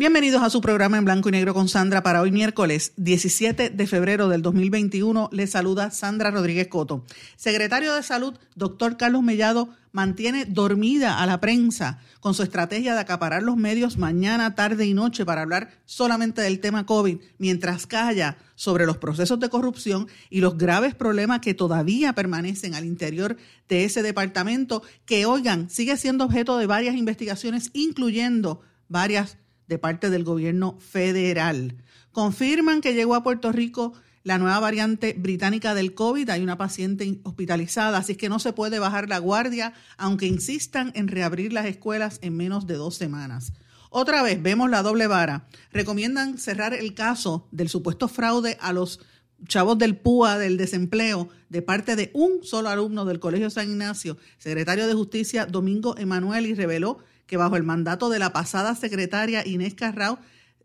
Bienvenidos a su programa en blanco y negro con Sandra para hoy miércoles 17 de febrero del 2021. Les saluda Sandra Rodríguez Coto. Secretario de Salud, doctor Carlos Mellado, mantiene dormida a la prensa con su estrategia de acaparar los medios mañana, tarde y noche para hablar solamente del tema COVID, mientras calla sobre los procesos de corrupción y los graves problemas que todavía permanecen al interior de ese departamento, que, oigan, sigue siendo objeto de varias investigaciones, incluyendo varias de parte del gobierno federal. Confirman que llegó a Puerto Rico la nueva variante británica del COVID. Hay una paciente hospitalizada, así que no se puede bajar la guardia, aunque insistan en reabrir las escuelas en menos de dos semanas. Otra vez vemos la doble vara. Recomiendan cerrar el caso del supuesto fraude a los chavos del PUA del desempleo de parte de un solo alumno del Colegio San Ignacio, secretario de Justicia Domingo Emanuel, y reveló que bajo el mandato de la pasada secretaria Inés Carrao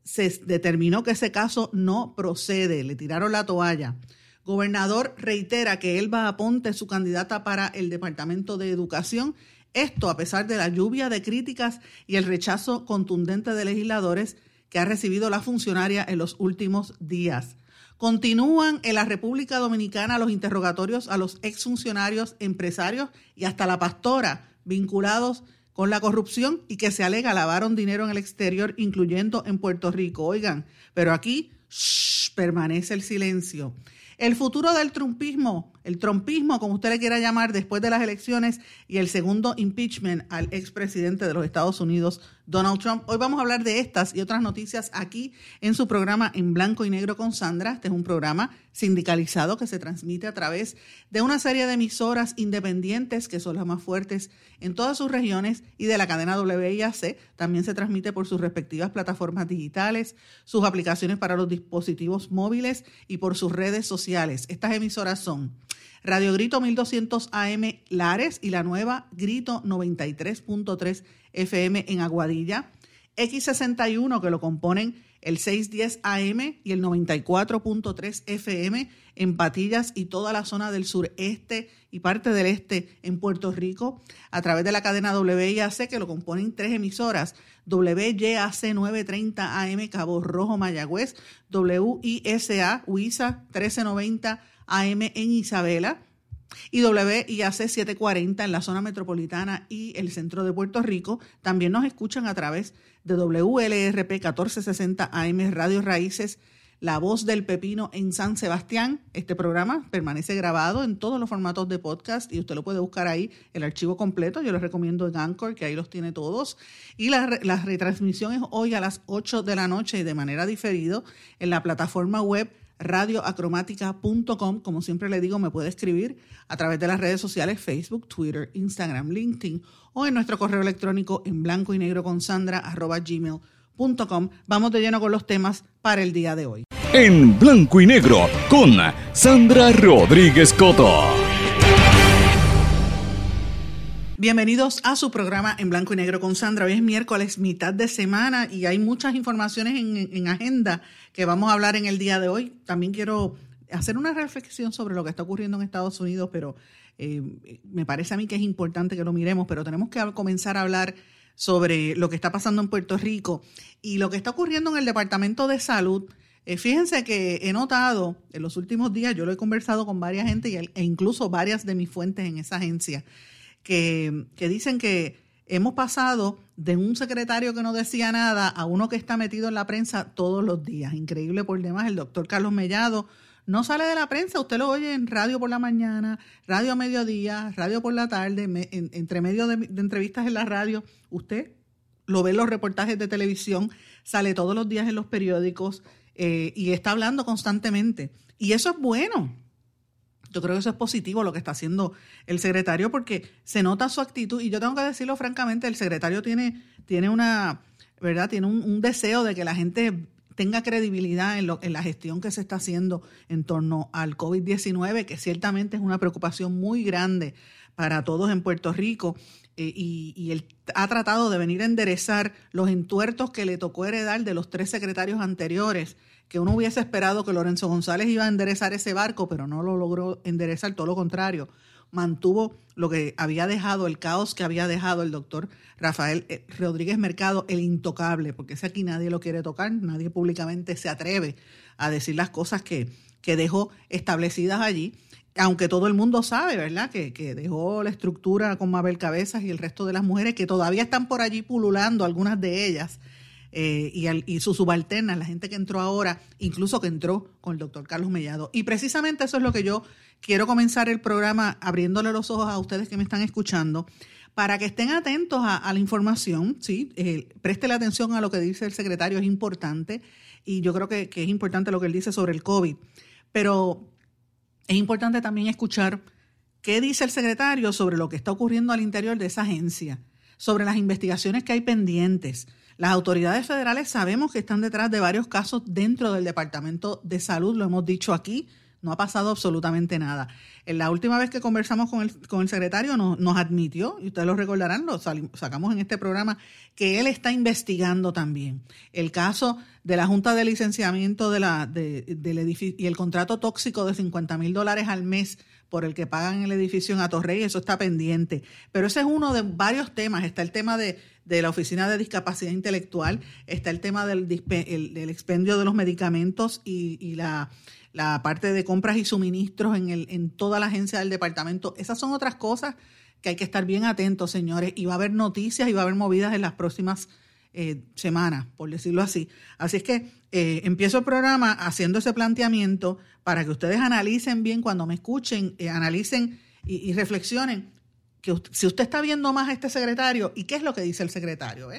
se determinó que ese caso no procede, le tiraron la toalla. Gobernador reitera que él va a Ponte su candidata para el Departamento de Educación. Esto a pesar de la lluvia de críticas y el rechazo contundente de legisladores que ha recibido la funcionaria en los últimos días. Continúan en la República Dominicana los interrogatorios a los exfuncionarios, empresarios y hasta la pastora vinculados con la corrupción y que se alega lavaron dinero en el exterior, incluyendo en Puerto Rico. Oigan, pero aquí permanece el silencio. El futuro del trumpismo, el trumpismo, como usted le quiera llamar, después de las elecciones y el segundo impeachment al expresidente de los Estados Unidos, Donald Trump. Hoy vamos a hablar de estas y otras noticias aquí en su programa En Blanco y Negro con Sandra. Este es un programa sindicalizado que se transmite a través de una serie de emisoras independientes que son las más fuertes en todas sus regiones y de la cadena WIAC. También se transmite por sus respectivas plataformas digitales, sus aplicaciones para los dispositivos móviles y por sus redes sociales. Estas emisoras son Radio Grito 1200 AM Lares y la nueva Grito 93.3 FM en Aguadilla, X61 que lo componen el 610 AM y el 94.3 FM en Patillas y toda la zona del sureste y parte del este en Puerto Rico, a través de la cadena WIAC que lo componen tres emisoras, WYAC 930 AM Cabo Rojo Mayagüez, WISA WISA 1390 AM en Isabela y WIAC 740 en la zona metropolitana y el centro de Puerto Rico. También nos escuchan a través de WLRP 1460 AM Radio Raíces, La Voz del Pepino en San Sebastián. Este programa permanece grabado en todos los formatos de podcast y usted lo puede buscar ahí, el archivo completo. Yo les recomiendo en Anchor, que ahí los tiene todos. Y la, la retransmisión es hoy a las 8 de la noche de manera diferido en la plataforma web radioacromática.com. Como siempre le digo, me puede escribir a través de las redes sociales Facebook, Twitter, Instagram, LinkedIn o en nuestro correo electrónico en blanco y negro con sandra arroba gmail.com. Vamos de lleno con los temas para el día de hoy. En blanco y negro con Sandra Rodríguez Coto. Bienvenidos a su programa en blanco y negro con Sandra. Hoy es miércoles, mitad de semana y hay muchas informaciones en, agenda que vamos a hablar en el día de hoy. También quiero hacer una reflexión sobre lo que está ocurriendo en Estados Unidos, pero eh, me parece a mí que es importante que lo miremos, pero tenemos que comenzar a hablar sobre lo que está pasando en Puerto Rico y lo que está ocurriendo en el Departamento de Salud. Eh, fíjense que he notado en los últimos días, yo lo he conversado con varias gente e incluso varias de mis fuentes en esa agencia, que, dicen que hemos pasado de un secretario que no decía nada a uno que está metido en la prensa todos los días. Increíble por demás, el doctor Carlos Mellado no sale de la prensa, usted lo oye en radio por la mañana, radio a mediodía, radio por la tarde, entre medio de, entrevistas en la radio, usted lo ve en los reportajes de televisión, sale todos los días en los periódicos eh, y está hablando constantemente. Y eso es bueno, Yo creo que eso es positivo lo que está haciendo el secretario porque se nota su actitud y yo tengo que decirlo francamente, el secretario tiene, tiene una, ¿verdad? Tiene un, deseo de que la gente tenga credibilidad en, lo, en la gestión que se está haciendo en torno al COVID-19, que ciertamente es una preocupación muy grande para todos en Puerto Rico. Eh, y, y, él ha tratado de venir a enderezar los entuertos que le tocó heredar de los tres secretarios anteriores que uno hubiese esperado que Lorenzo González iba a enderezar ese barco, pero no lo logró enderezar, todo lo contrario, mantuvo lo que había dejado, el caos que había dejado el doctor Rafael eh, Rodríguez Mercado, el intocable, porque ese aquí nadie lo quiere tocar, nadie públicamente se atreve a decir las cosas que, que dejó establecidas allí, aunque todo el mundo sabe, ¿verdad?, que, que dejó la estructura con Mabel Cabezas y el resto de las mujeres que todavía están por allí pululando, algunas de ellas, eh, y, al, y sus subalternas, la gente que entró ahora, incluso que entró con el doctor Carlos Mellado. Y precisamente eso es lo que yo quiero comenzar el programa abriéndole los ojos a ustedes que me están escuchando para que estén atentos a, la información, ¿sí? Eh, preste la atención a lo que dice el secretario, es importante, y yo creo que es importante lo que él dice sobre el COVID, pero es importante también escuchar qué dice el secretario sobre lo que está ocurriendo al interior de esa agencia, sobre las investigaciones que hay pendientes, las autoridades federales sabemos que están detrás de varios casos dentro del Departamento de Salud, lo hemos dicho aquí, no ha pasado absolutamente nada. La última vez que conversamos con el, con el secretario nos, nos admitió, y ustedes lo recordarán, lo sacamos en este programa, que él está investigando también el caso de la Junta de Licenciamiento del edificio y el contrato tóxico de 50 mil dólares al mes por el que pagan el edificio en Atorrey, eso está pendiente. Pero ese es uno de varios temas. Está el tema de, la Oficina de Discapacidad Intelectual, está el tema del, expendio de los medicamentos y, la, parte de compras y suministros en, el, en toda la agencia del departamento. Esas son otras cosas que hay que estar bien atentos, señores. Y va a haber noticias y va a haber movidas en las próximas eh, semanas, por decirlo así. Así es que eh, empiezo el programa haciendo ese planteamiento para que ustedes analicen bien cuando me escuchen, eh, analicen y, reflexionen que si usted está viendo más a este secretario y qué es lo que dice el secretario.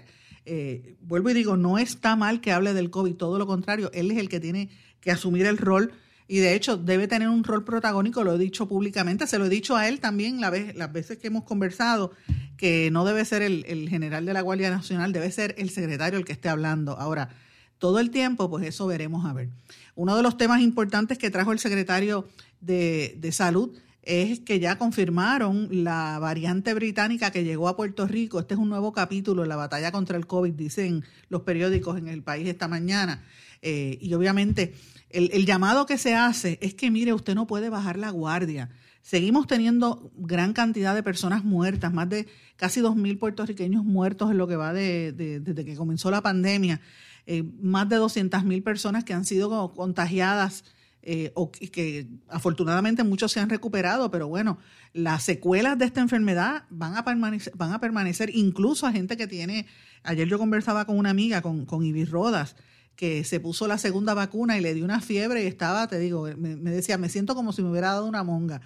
vuelvo y digo, no está mal que hable del COVID, todo lo contrario, él es el que tiene que asumir el rol y de hecho debe tener un rol protagónico, lo he dicho públicamente, se lo he dicho a él también las veces que hemos conversado, que no debe ser el, el, general de la Guardia Nacional, debe ser el secretario el que esté hablando. Ahora, todo el tiempo, pues eso veremos a ver. Uno de los temas importantes que trajo el secretario de, de Salud es que ya confirmaron la variante británica que llegó a Puerto Rico. Este es un nuevo capítulo en la batalla contra el COVID, dicen los periódicos en el país esta mañana. Eh, y obviamente el, llamado que se hace es que, mire, usted no puede bajar la guardia. Seguimos teniendo gran cantidad de personas muertas, más de casi 2.000 puertorriqueños muertos en lo que va de, desde que comenzó la pandemia, eh, más de 200.000 personas que han sido contagiadas eh, o que afortunadamente muchos se han recuperado, pero bueno, las secuelas de esta enfermedad van a permanecer, van a permanecer incluso a gente que tiene, ayer yo conversaba con una amiga, con, con Ibis Rodas, que se puso la segunda vacuna y le dio una fiebre y estaba, te digo, me, decía, me siento como si me hubiera dado una monga.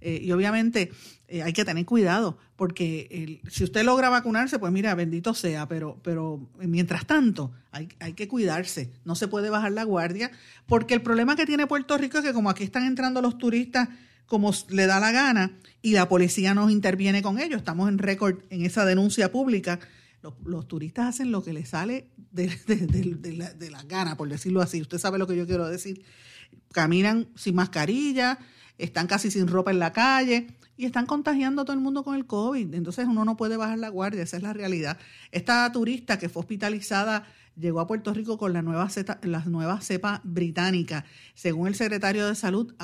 Eh, y obviamente eh, hay que tener cuidado, porque si usted logra vacunarse, pues mira, bendito sea, pero, pero mientras tanto hay, hay que cuidarse, no se puede bajar la guardia, porque el problema que tiene Puerto Rico es que como aquí están entrando los turistas como le da la gana y la policía nos interviene con ellos, estamos en récord en esa denuncia pública, los, turistas hacen lo que les sale de, la, de, la, por decirlo así. Usted sabe lo que yo quiero decir. Caminan sin mascarilla, están casi sin ropa en la calle y están contagiando a todo el mundo con el COVID. Entonces uno no puede bajar la guardia, esa es la realidad. Esta turista que fue hospitalizada llegó a Puerto Rico con la nueva, cepa, británica. Según el secretario de Salud,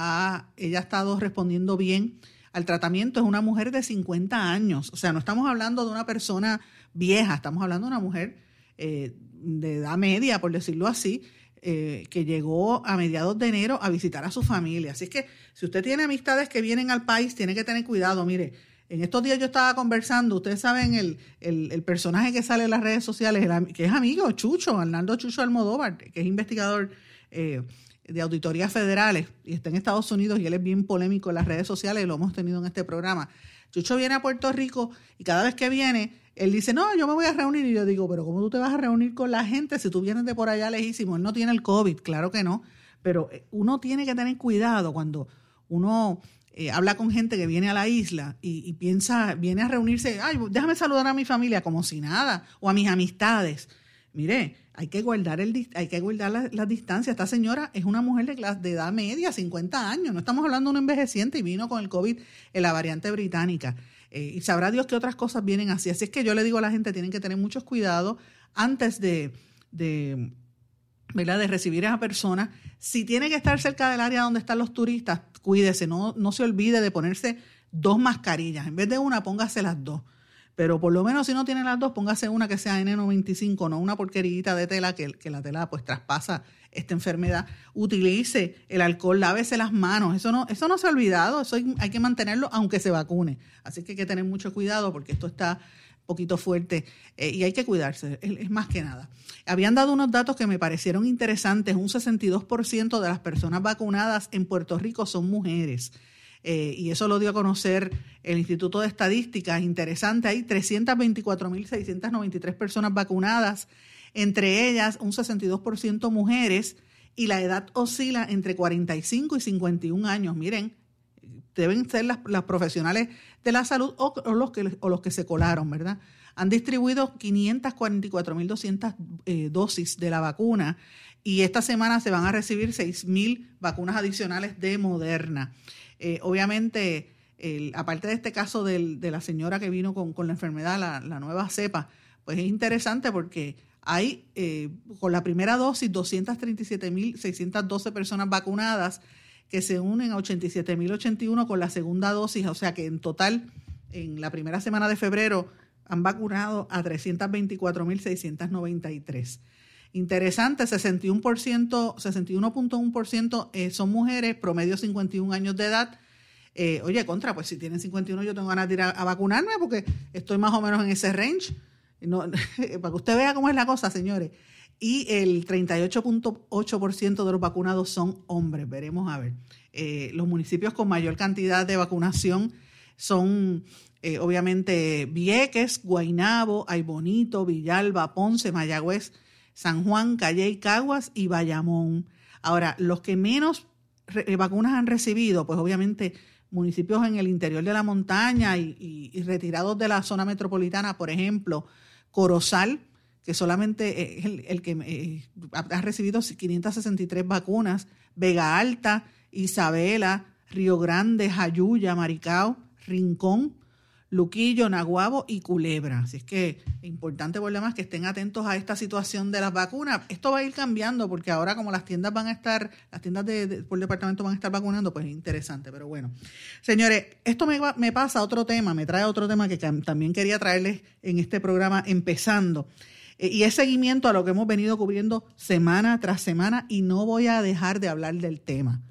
ella ha estado respondiendo bien al tratamiento. Es una mujer de 50 años. O sea, no estamos hablando de una persona vieja, estamos hablando de una mujer eh, de edad media, por decirlo así, eh, que llegó a mediados de enero a visitar a su familia. Así es que si usted tiene amistades que vienen al país, tiene que tener cuidado. Mire, en estos días yo estaba conversando, ustedes saben el, el, personaje que sale en las redes sociales, que es amigo, Chucho, Arnaldo Chucho Almodóvar, que es investigador eh, de auditorías federales y está en Estados Unidos y él es bien polémico en las redes sociales, lo hemos tenido en este programa. Chucho viene a Puerto Rico y cada vez que viene él dice, no, yo me voy a reunir. Y yo digo, pero ¿cómo tú te vas a reunir con la gente si tú vienes de por allá lejísimo? Él no tiene el COVID, claro que no. Pero eh, uno tiene que tener cuidado cuando uno eh, habla con gente que viene a la isla y, piensa, viene a reunirse, ay, déjame saludar a mi familia como si nada, o a mis amistades. Mire, hay que guardar, el, hay que guardar la, la distancia. Esta señora es una mujer de, de edad media, 50 años. No estamos hablando de un envejeciente y vino con el COVID en la variante británica. Eh, y sabrá Dios que otras cosas vienen así. Así es que yo le digo a la gente, tienen que tener muchos cuidados antes de, de, ¿verdad? de recibir a esa persona. Si tiene que estar cerca del área donde están los turistas, cuídese, no, no se olvide de ponerse dos mascarillas. En vez de una, póngase las dos. Pero por lo menos si no tiene las dos, póngase una que sea N95, no una porquerita de tela que, que, la tela pues traspasa esta enfermedad. Utilice el alcohol, lávese las manos. Eso no, eso no se ha olvidado, eso hay, que mantenerlo aunque se vacune. Así que hay que tener mucho cuidado porque esto está poquito fuerte eh, y hay que cuidarse, es, más que nada. Habían dado unos datos que me parecieron interesantes. Un 62% de las personas vacunadas en Puerto Rico son mujeres. Eh, y eso lo dio a conocer el Instituto de Estadística. Interesante, hay 324.693 personas vacunadas, entre ellas un 62% mujeres, y la edad oscila entre 45 y 51 años. Miren, deben ser las, profesionales de la salud o, los que, o los que se colaron, ¿verdad? Han distribuido 544.200 eh, dosis de la vacuna y esta semana se van a recibir 6.000 vacunas adicionales de Moderna. Eh, obviamente, aparte de este caso de la señora que vino con, la enfermedad, la, nueva cepa, pues es interesante porque hay eh, con la primera dosis 237.612 personas vacunadas que se unen a 87.081 con la segunda dosis, o sea que en total en la primera semana de febrero han vacunado a 324.693. Interesante, 61%, 61.1% eh, son mujeres, promedio 51 años de edad. Eh, oye, contra, pues si tienen 51 yo tengo ganas de ir a, vacunarme porque estoy más o menos en ese range. No, para que usted vea cómo es la cosa, señores. Y el 38.8% de los vacunados son hombres. Veremos a ver. Eh, los municipios con mayor cantidad de vacunación son obviamente Vieques, Guainabo, Aybonito, Villalba, Ponce, Mayagüez, San Juan, Calle Caguas y Bayamón. Ahora, los que menos eh, vacunas han recibido, pues obviamente municipios en el interior de la montaña y, retirados de la zona metropolitana, por ejemplo, Corozal, que solamente es el, que eh, ha recibido 563 vacunas, Vega Alta, Isabela, Río Grande, Jayuya, Maricao, Rincón, Luquillo, Naguabo y Culebra. Así es que es importante por demás que estén atentos a esta situación de las vacunas. Esto va a ir cambiando porque ahora como las tiendas van a estar, las tiendas de, por departamento van a estar vacunando, pues es interesante. Pero bueno, señores, esto me, me pasa a otro tema, me trae otro tema que también quería traerles en este programa empezando. Eh, y es seguimiento a lo que hemos venido cubriendo semana tras semana y no voy a dejar de hablar del tema.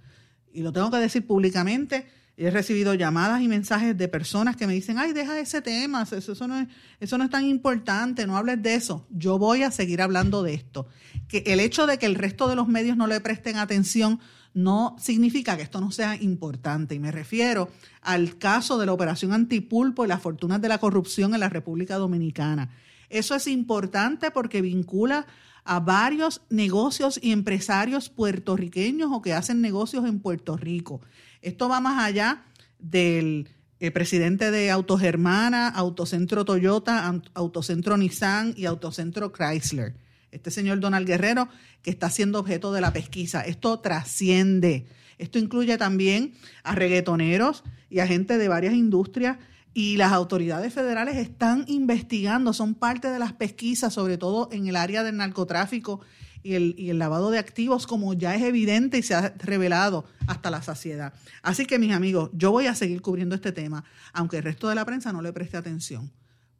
Y lo tengo que decir públicamente He recibido llamadas y mensajes de personas que me dicen, ay, deja ese tema, eso, no es, eso no es tan importante, no hables de eso. Yo voy a seguir hablando de esto. Que el hecho de que el resto de los medios no le presten atención no significa que esto no sea importante. Y me refiero al caso de la operación antipulpo y las fortunas de la corrupción en la República Dominicana. Eso es importante porque vincula a varios negocios y empresarios puertorriqueños o que hacen negocios en Puerto Rico. Esto va más allá del eh, presidente de Autogermana, Autocentro Toyota, Autocentro Nissan y Autocentro Chrysler. Este señor Donald Guerrero, que está siendo objeto de la pesquisa. Esto trasciende. Esto incluye también a reggaetoneros y a gente de varias industrias y las autoridades federales están investigando, son parte de las pesquisas, sobre todo en el área del narcotráfico y el, lavado de activos, como ya es evidente y se ha revelado hasta la saciedad. Así que, mis amigos, yo voy a seguir cubriendo este tema, aunque el resto de la prensa no le preste atención.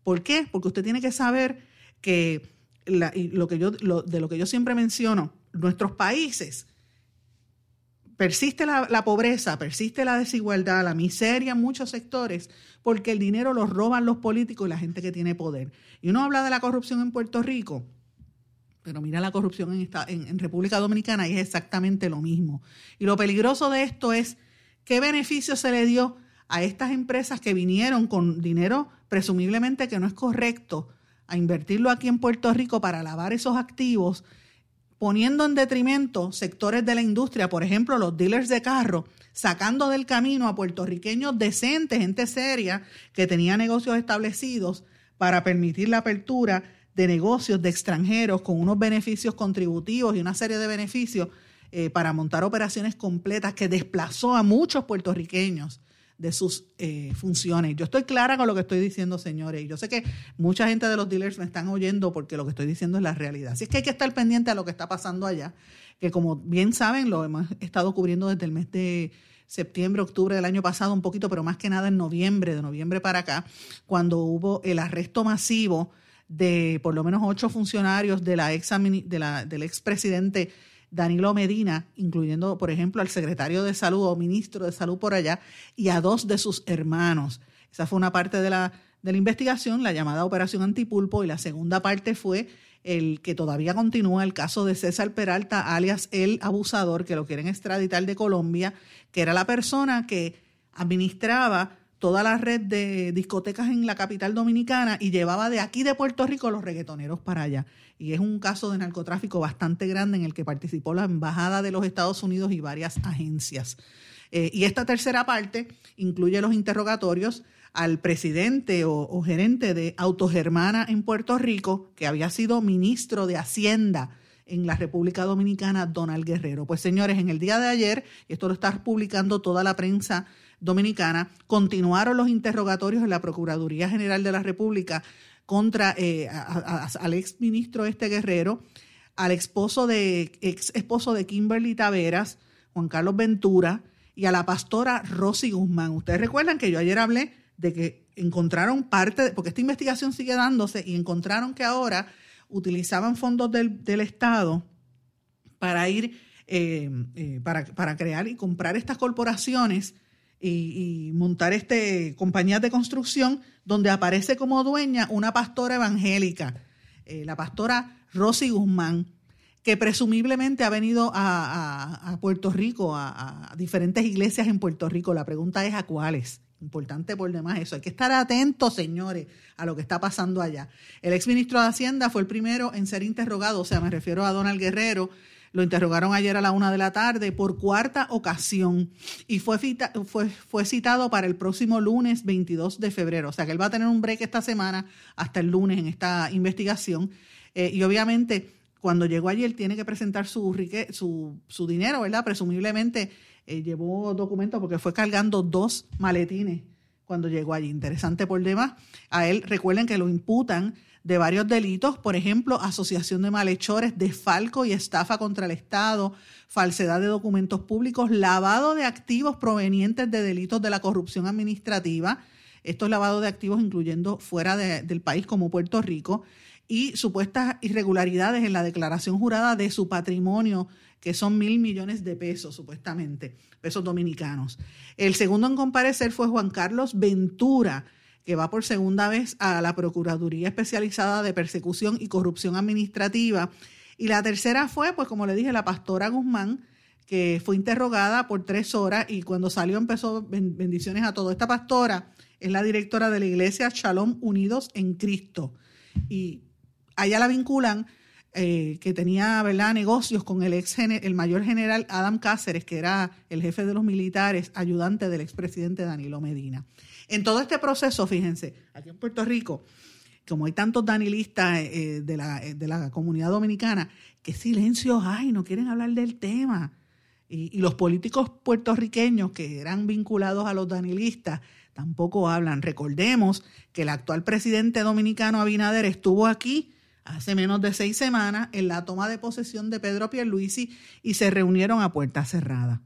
¿Por qué? Porque usted tiene que saber que lo que yo, de lo que yo siempre menciono, nuestros países persiste la, la, pobreza, persiste la desigualdad, la miseria en muchos sectores, porque el dinero lo roban los políticos y la gente que tiene poder. Y uno habla de la corrupción en Puerto Rico, pero mira la corrupción en, esta, en, República Dominicana y es exactamente lo mismo. Y lo peligroso de esto es qué beneficio se le dio a estas empresas que vinieron con dinero presumiblemente que no es correcto a invertirlo aquí en Puerto Rico para lavar esos activos poniendo en detrimento sectores de la industria, por ejemplo, los dealers de carro, sacando del camino a puertorriqueños decentes, gente seria, que tenía negocios establecidos para permitir la apertura de negocios de extranjeros con unos beneficios contributivos y una serie de beneficios eh, para montar operaciones completas que desplazó a muchos puertorriqueños de sus eh, funciones. Yo estoy clara con lo que estoy diciendo, señores. Yo sé que mucha gente de los dealers me están oyendo porque lo que estoy diciendo es la realidad. Así es que hay que estar pendiente a lo que está pasando allá, que como bien saben, lo hemos estado cubriendo desde el mes de septiembre, octubre del año pasado un poquito, pero más que nada en noviembre, de noviembre para acá, cuando hubo el arresto masivo de por lo menos ocho funcionarios de la ex, de la, del expresidente Danilo Medina, incluyendo, por ejemplo, al secretario de salud o ministro de salud por allá, y a dos de sus hermanos. Esa fue una parte de la, de la investigación, la llamada Operación Antipulpo, y la segunda parte fue el que todavía continúa el caso de César Peralta, alias el abusador, que lo quieren extraditar de Colombia, que era la persona que administraba toda la red de discotecas en la capital dominicana y llevaba de aquí de Puerto Rico los reggaetoneros para allá. Y es un caso de narcotráfico bastante grande en el que participó la Embajada de los Estados Unidos y varias agencias. Eh, y esta tercera parte incluye los interrogatorios al presidente o, gerente de Autogermana en Puerto Rico, que había sido ministro de Hacienda en la República Dominicana, Donald Guerrero. Pues señores, en el día de ayer, y esto lo está publicando toda la prensa Dominicana, continuaron los interrogatorios en la Procuraduría General de la República contra eh, al ex ministro este Guerrero, al esposo de, ex esposo de Kimberly Taveras, Juan Carlos Ventura, y a la pastora Rosy Guzmán. Ustedes recuerdan que yo ayer hablé de que encontraron parte, porque esta investigación sigue dándose, y encontraron que ahora utilizaban fondos del, Estado para ir, eh, eh, para, para crear y comprar estas corporaciones y, montar este compañías de construcción donde aparece como dueña una pastora evangélica, eh, la pastora Rosy Guzmán, que presumiblemente ha venido a, Puerto Rico, a, diferentes iglesias en Puerto Rico. La pregunta es a cuáles. Importante por demás eso. Hay que estar atentos, señores, a lo que está pasando allá. El exministro de Hacienda fue el primero en ser interrogado, o sea, me refiero a Donald Guerrero, lo interrogaron ayer a la una de la tarde por cuarta ocasión y fue, fue, fue citado para el próximo lunes 22 de febrero. O sea que él va a tener un break esta semana hasta el lunes en esta investigación. Eh, y obviamente cuando llegó allí él tiene que presentar su, su, su dinero, ¿verdad? Presumiblemente eh, llevó documentos porque fue cargando dos maletines cuando llegó allí. Interesante por demás. A él recuerden que lo imputan de varios delitos, por ejemplo, asociación de malhechores, desfalco y estafa contra el Estado, falsedad de documentos públicos, lavado de activos provenientes de delitos de la corrupción administrativa, estos lavados de activos incluyendo fuera del país como Puerto Rico, y supuestas irregularidades en la declaración jurada de su patrimonio, que son mil millones de pesos, supuestamente, pesos dominicanos. El segundo en comparecer fue Juan Carlos Ventura, que va por segunda vez a la Procuraduría Especializada de Persecución y Corrupción Administrativa. Y la tercera fue, pues como le dije, la pastora Guzmán, que fue interrogada por tres horas y cuando salió empezó bendiciones a todo. Esta pastora es la directora de la iglesia Shalom Unidos en Cristo. Y allá la vinculan eh, que tenía ¿verdad? negocios con el, ex el mayor general Adam Cáceres, que era el jefe de los militares, ayudante del expresidente Danilo Medina. En todo este proceso, fíjense, aquí en Puerto Rico, como hay tantos danilistas eh, de, la, de, la, comunidad dominicana, qué silencio hay, no quieren hablar del tema. Y, y, los políticos puertorriqueños que eran vinculados a los danilistas tampoco hablan. Recordemos que el actual presidente dominicano Abinader estuvo aquí hace menos de seis semanas en la toma de posesión de Pedro Pierluisi y se reunieron a puerta cerrada.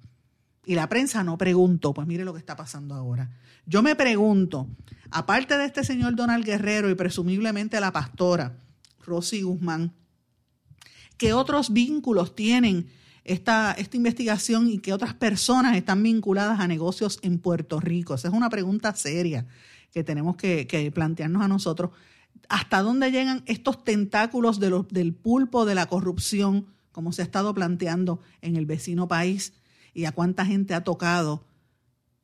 Y la prensa no preguntó, pues mire lo que está pasando ahora. Yo me pregunto, aparte de este señor Donald Guerrero y presumiblemente la pastora Rosy Guzmán, ¿qué otros vínculos tienen esta, esta investigación y qué otras personas están vinculadas a negocios en Puerto Rico? Esa es una pregunta seria que tenemos que, plantearnos a nosotros. ¿Hasta dónde llegan estos tentáculos del pulpo de la corrupción, como se ha estado planteando en el vecino país? ¿Y a cuánta gente ha tocado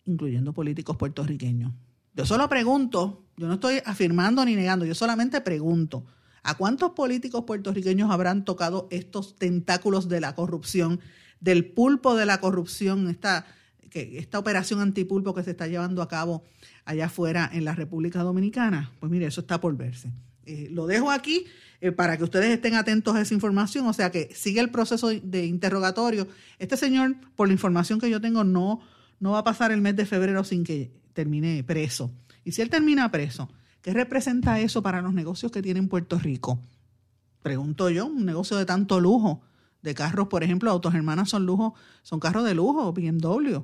incluyendo políticos puertorriqueños. Yo solo pregunto, yo no estoy afirmando ni negando, yo solamente pregunto, ¿A cuántos políticos puertorriqueños habrán tocado estos tentáculos de la corrupción, del pulpo de la corrupción, esta, que, esta operación antipulpo que se está llevando a cabo allá afuera en la República Dominicana? Pues mire, eso está por verse. Eh, lo dejo aquí eh, para que ustedes estén atentos a esa información, o sea que sigue el proceso de interrogatorio. Este señor, por la información que yo tengo, no, no va a pasar el mes de febrero sin que termine preso. Y si él termina preso, ¿Qué representa eso para los negocios que tiene Puerto Rico? Pregunto yo, un negocio de tanto lujo, de carros, por ejemplo, Autos Hermanas son lujo, son carros de lujo, BMW.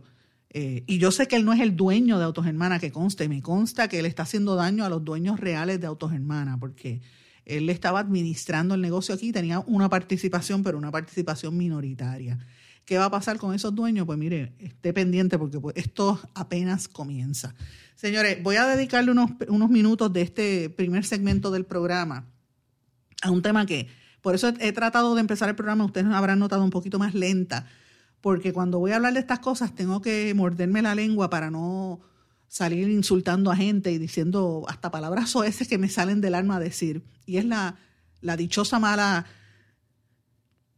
Eh, y yo sé que él no es el dueño de Autos Hermanas, que conste, me consta que él está haciendo daño a los dueños reales de Autos Hermanas, porque él estaba administrando el negocio aquí, tenía una participación, pero una participación minoritaria. ¿Qué va a pasar con esos dueños? Pues mire, esté pendiente porque pues, esto apenas comienza. Señores, voy a dedicarle unos, unos minutos de este primer segmento del programa a un tema que, por eso he, tratado de empezar el programa, ustedes habrán notado un poquito más lenta, porque cuando voy a hablar de estas cosas tengo que morderme la lengua para no salir insultando a gente y diciendo hasta palabras soeces que me salen del alma a decir. Y es la, la dichosa mala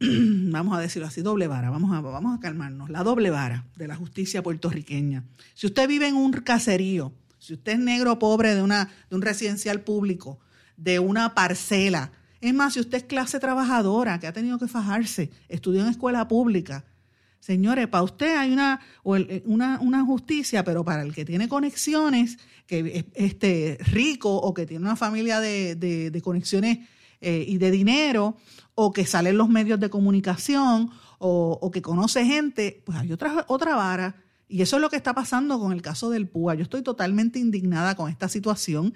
vamos a decirlo así, doble vara, vamos a, vamos a calmarnos, la doble vara de la justicia puertorriqueña. Si usted vive en un caserío, si usted es negro pobre de, una, de un residencial público, de una parcela, es más, si usted es clase trabajadora que ha tenido que fajarse, estudió en escuela pública, señores, para usted hay una, una, una justicia, pero para el que tiene conexiones, que es este, rico o que tiene una familia de, de, conexiones eh, y de dinero, o que sale en los medios de comunicación o, que conoce gente, pues hay otra vara. Y eso es lo que está pasando con el caso del PUA. Yo estoy totalmente indignada con esta situación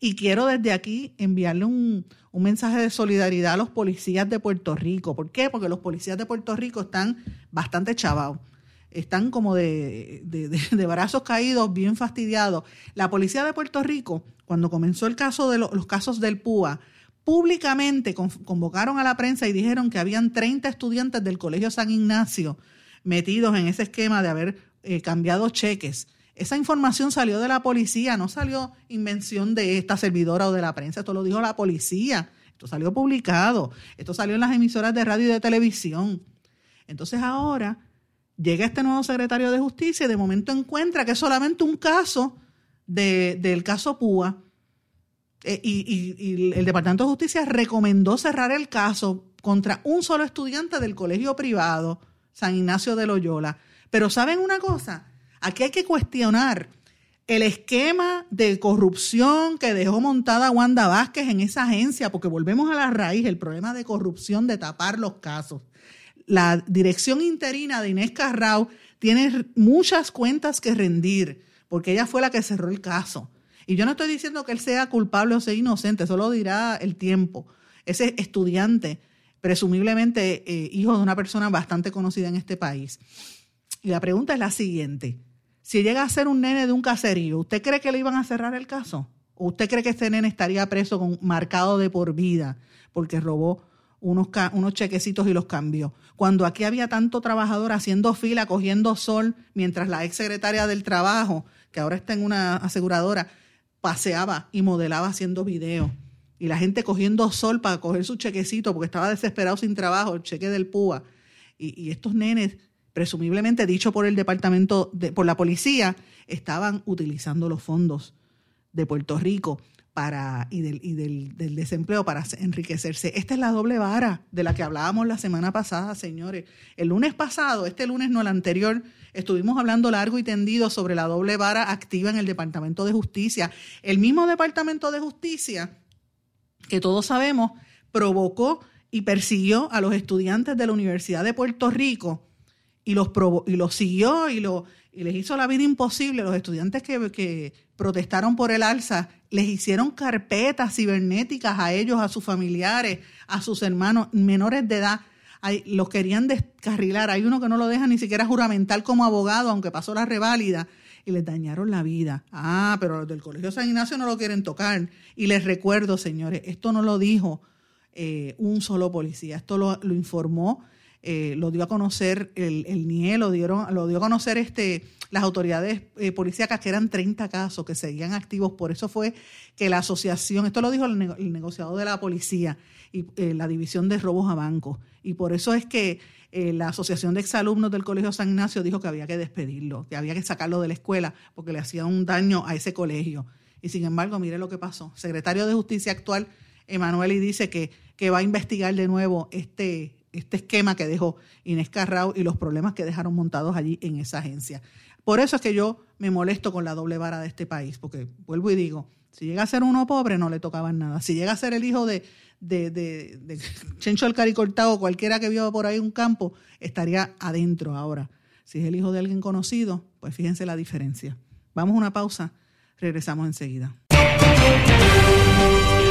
y quiero desde aquí enviarle un, mensaje de solidaridad a los policías de Puerto Rico. ¿Por qué? Porque los policías de Puerto Rico están bastante chavados. Están como de, de, brazos caídos, bien fastidiados. La policía de Puerto Rico, cuando comenzó el caso de los casos del PUA, públicamente convocaron a la prensa y dijeron que habían 30 estudiantes del Colegio San Ignacio metidos en ese esquema de haber eh, cambiado cheques. Esa información salió de la policía, no salió invención de esta servidora o de la prensa, esto lo dijo la policía, esto salió publicado, esto salió en las emisoras de radio y de televisión. Entonces ahora llega este nuevo secretario de justicia y de momento encuentra que es solamente un caso del caso Púa eh, y, el Departamento de Justicia recomendó cerrar el caso contra un solo estudiante del colegio privado, San Ignacio de Loyola. Pero ¿saben una cosa? Aquí hay que cuestionar el esquema de corrupción que dejó montada Wanda Vázquez en esa agencia, porque volvemos a la raíz, el problema de corrupción, de tapar los casos. La dirección interina de Inés Carrao tiene muchas cuentas que rendir, porque ella fue la que cerró el caso. Y yo no estoy diciendo que él sea culpable o sea inocente, eso lo dirá el tiempo. Ese estudiante, presumiblemente eh, hijo de una persona bastante conocida en este país. Y la pregunta es la siguiente. Si llega a ser un nene de un caserío, ¿usted cree que le iban a cerrar el caso? ¿O usted cree que este nene estaría preso con marcado de por vida porque robó unos, chequecitos y los cambió? Cuando aquí había tanto trabajador haciendo fila, cogiendo sol, mientras la ex secretaria del trabajo, que ahora está en una aseguradora, paseaba y modelaba haciendo videos. Y la gente cogiendo sol para coger su chequecito porque estaba desesperado sin trabajo, el cheque del PUA. Y, estos nenes, presumiblemente dicho por el departamento, de, por la policía, estaban utilizando los fondos de Puerto Rico para, y, del, del, desempleo para enriquecerse. Esta es la doble vara de la que hablábamos la semana pasada, señores. El lunes pasado, este lunes no el anterior, estuvimos hablando largo y tendido sobre la doble vara activa en el Departamento de Justicia. El mismo Departamento de Justicia, que todos sabemos, provocó y persiguió a los estudiantes de la Universidad de Puerto Rico y los, y los siguió y, lo, y les hizo la vida imposible. Los estudiantes que, que protestaron por el alza les hicieron carpetas cibernéticas a ellos, a sus familiares, a sus hermanos menores de edad. los querían descarrilar. Hay uno que no lo deja ni siquiera juramental como abogado, aunque pasó la reválida, y les dañaron la vida. Ah, pero los del Colegio San Ignacio no lo quieren tocar. Y les recuerdo, señores, esto no lo dijo eh, un solo policía, esto lo, informó eh, lo dio a conocer el, el NIE, lo, dieron, lo dio a conocer este, las autoridades eh, policíacas, que eran 30 casos que seguían activos. Por eso fue que la asociación, esto lo dijo el, negociador de la policía y eh, la división de robos a bancos, y por eso es que eh, la Asociación de Exalumnos del Colegio San Ignacio dijo que había que despedirlo, que había que sacarlo de la escuela porque le hacía un daño a ese colegio. Y sin embargo, mire lo que pasó. secretario de Justicia actual, Emanuel, y dice que, que va a investigar de nuevo este, este esquema que dejó Inés Carrao y los problemas que dejaron montados allí en esa agencia. Por eso es que yo me molesto con la doble vara de este país, porque vuelvo y digo, si llega a ser uno pobre no le tocaban nada. Si llega a ser el hijo de, de, de, de Chencho el Caricortado, cualquiera que vio por ahí un campo, estaría adentro ahora. Si es el hijo de alguien conocido, pues fíjense la diferencia. Vamos a una pausa, regresamos enseguida.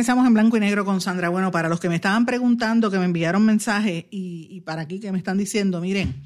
Regresamos en blanco y negro con Sandra. Bueno, para los que me estaban preguntando, que me enviaron mensajes y, para aquí que me están diciendo, miren,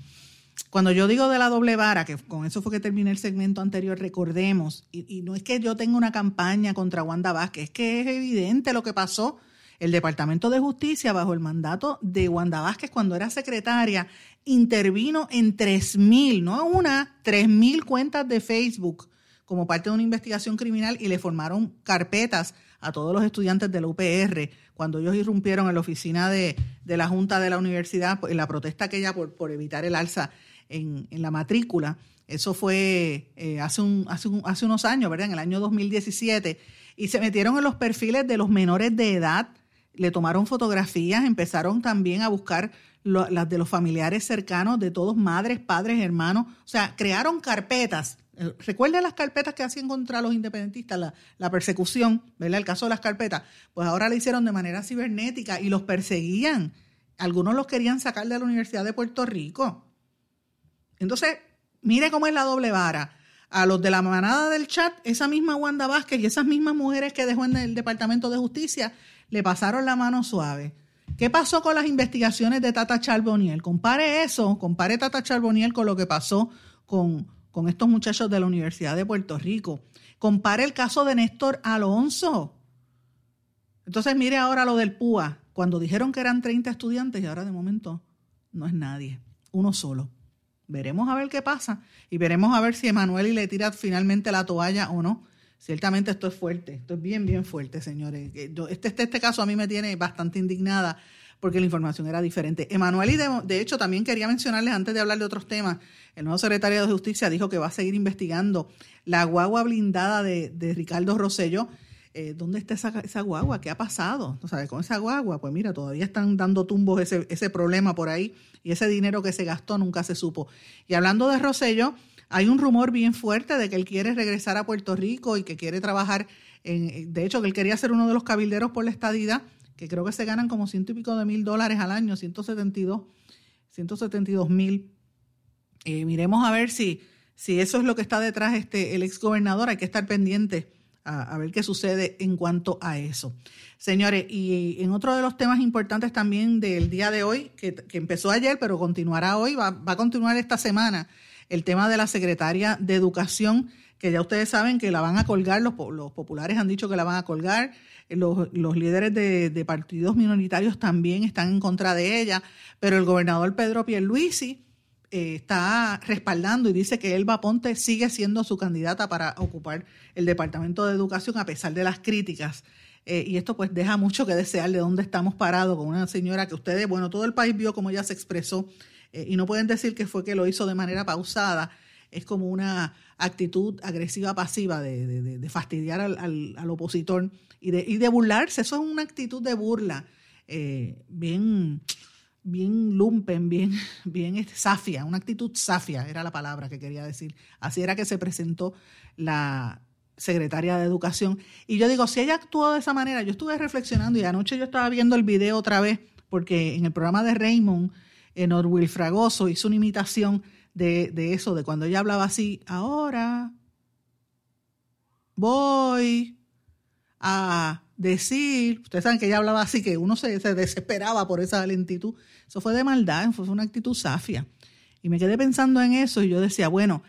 cuando yo digo de la doble vara, que con eso fue que terminé el segmento anterior, recordemos, y, no es que yo tenga una campaña contra Wanda Vázquez, es que es evidente lo que pasó. El Departamento de Justicia, bajo el mandato de Wanda Vázquez cuando era secretaria, intervino en 3.000, no una, 3.000 cuentas de Facebook como parte de una investigación criminal y le formaron carpetas a todos los estudiantes de la UPR cuando ellos irrumpieron en la oficina de, la Junta de la Universidad pues, en la protesta aquella por, por evitar el alza en, la matrícula. Eso fue eh, hace, un, hace, hace unos años, ¿verdad? En el año 2017. Y se metieron en los perfiles de los menores de edad, le tomaron fotografías, empezaron también a buscar las de los familiares cercanos de todos, madres, padres, hermanos. O sea, crearon carpetas Recuerden las carpetas que hacían contra los independentistas, la, persecución, ¿verdad? El caso de las carpetas, pues ahora la hicieron de manera cibernética y los perseguían. Algunos los querían sacar de la Universidad de Puerto Rico. Entonces, mire cómo es la doble vara. A los de la manada del chat, esa misma Wanda Vázquez y esas mismas mujeres que dejó en el Departamento de Justicia, le pasaron la mano suave. ¿Qué pasó con las investigaciones de Tata Charboniel? Compare eso, compare Tata Charboniel con lo que pasó con con estos muchachos de la Universidad de Puerto Rico. Compare el caso de Néstor Alonso. Entonces mire ahora lo del PUA, cuando dijeron que eran 30 estudiantes y ahora de momento no es nadie, uno solo. Veremos a ver qué pasa y veremos a ver si Emanuel le tira finalmente la toalla o no. Ciertamente esto es fuerte, esto es bien, bien fuerte, señores. Este, este, este caso a mí me tiene bastante indignada porque la información era diferente. Emanuel, y de, hecho también quería mencionarles antes de hablar de otros temas, el nuevo secretario de Justicia dijo que va a seguir investigando la guagua blindada de, Ricardo Rosello. Eh, ¿Dónde está esa, guagua? ¿Qué ha pasado? ¿No sabes con esa guagua? Pues mira, todavía están dando tumbos ese, ese problema por ahí y ese dinero que se gastó nunca se supo. Y hablando de Rosello, hay un rumor bien fuerte de que él quiere regresar a Puerto Rico y que quiere trabajar en, de hecho, que él quería ser uno de los cabilderos por la estadidad que creo que se ganan como ciento y pico de mil dólares al año, 172, 172 mil. Eh, miremos a ver si, si eso es lo que está detrás este, el ex gobernador. Hay que estar pendiente a, ver qué sucede en cuanto a eso. Señores, y en otro de los temas importantes también del día de hoy, que, empezó ayer, pero continuará hoy, va, va, a continuar esta semana, el tema de la secretaria de Educación, que ya ustedes saben que la van a colgar, los, los populares han dicho que la van a colgar los, líderes de, partidos minoritarios también están en contra de ella, pero el gobernador Pedro Pierluisi eh, está respaldando y dice que Elba Ponte sigue siendo su candidata para ocupar el Departamento de Educación a pesar de las críticas. Eh, y esto pues deja mucho que desear de dónde estamos parados con una señora que ustedes, bueno, todo el país vio cómo ella se expresó eh, y no pueden decir que fue que lo hizo de manera pausada. Es como una actitud agresiva pasiva de, fastidiar al, al, opositor y de, y de burlarse. Eso es una actitud de burla eh, bien, bien lumpen, bien, bien este, safia, una actitud safia era la palabra que quería decir. Así era que se presentó la secretaria de Educación. Y yo digo, si ella actuó de esa manera, yo estuve reflexionando y anoche yo estaba viendo el video otra vez, porque en el programa de Raymond Norwil Fragoso hizo una imitación de, eso, de cuando ella hablaba así, ahora voy a decir, ustedes saben que ella hablaba así, que uno se, desesperaba por esa lentitud, eso fue de maldad, fue una actitud safia. Y me quedé pensando en eso y yo decía, bueno,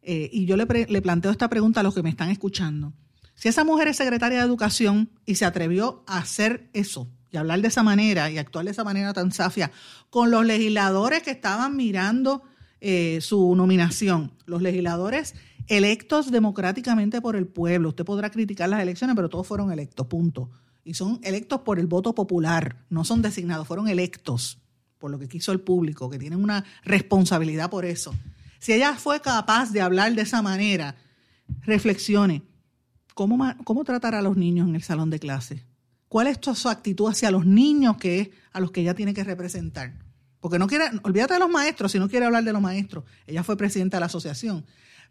eh, y yo le planteo esta pregunta a los que me están escuchando. Si esa mujer es secretaria de Educación y se atrevió a hacer eso y hablar de esa manera y actuar de esa manera tan safia con los legisladores que estaban mirando eh, su nominación, los legisladores electos democráticamente por el pueblo. Usted podrá criticar las elecciones, pero todos fueron electos, punto. Y son electos por el voto popular, no son designados, fueron electos por lo que quiso el público, que tienen una responsabilidad por eso. Si ella fue capaz de hablar de esa manera, reflexione, ¿cómo, cómo tratar a los niños en el salón de clase? ¿Cuál es su actitud hacia los niños que es a los que ella tiene que representar? Porque no quiere, olvídate de los maestros, si no quiere hablar de los maestros. Ella fue presidenta de la asociación.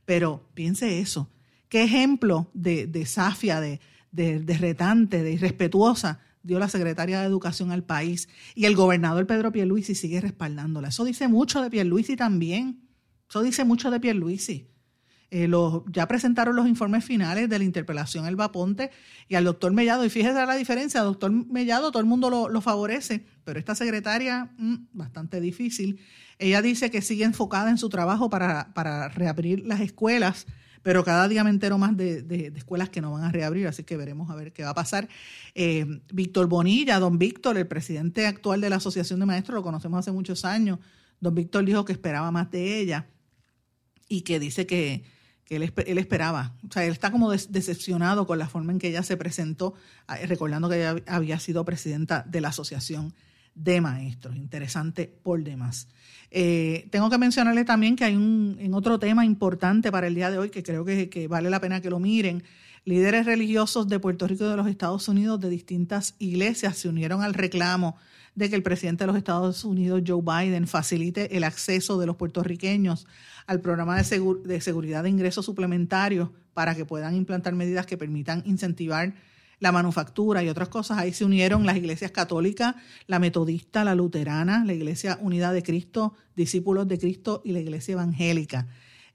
Pero piense eso. ¿Qué ejemplo de, de safia, de, de, de retante, de irrespetuosa dio la secretaria de Educación al país y el gobernador Pedro Pierluisi sigue respaldándola. Eso dice mucho de Pierluisi también. Eso dice mucho de Pierluisi. Eh, los, ya presentaron los informes finales de la interpelación El Vaponte y al doctor Mellado. Y fíjese la diferencia, doctor Mellado, todo el mundo lo, favorece, pero esta secretaria, mm, bastante difícil. Ella dice que sigue enfocada en su trabajo para, para reabrir las escuelas pero cada día me entero más de, escuelas que no van a reabrir, así que veremos a ver qué va a pasar. Eh, Víctor Bonilla, don Víctor, el presidente actual de la Asociación de Maestros, lo conocemos hace muchos años. Don Víctor dijo que esperaba más de ella y que dice que, él, esperaba. O sea, él está como decepcionado con la forma en que ella se presentó, ah, recordando que ella había sido presidenta de la Asociación de Maestros. Interesante por demás. Eh, tengo que mencionarle también que hay un en otro tema importante para el día de hoy que creo que, vale la pena que lo miren. Líderes religiosos de Puerto Rico y de los Estados Unidos de distintas iglesias se unieron al reclamo de que el presidente de los Estados Unidos, Joe Biden, facilite el acceso de los puertorriqueños al programa de, de seguridad de ingresos suplementarios para que puedan implantar medidas que permitan incentivar la manufactura y otras cosas. Ahí se unieron las iglesias católicas, la metodista, la luterana, la Iglesia Unida de Cristo, Discípulos de Cristo y la Iglesia Evangélica.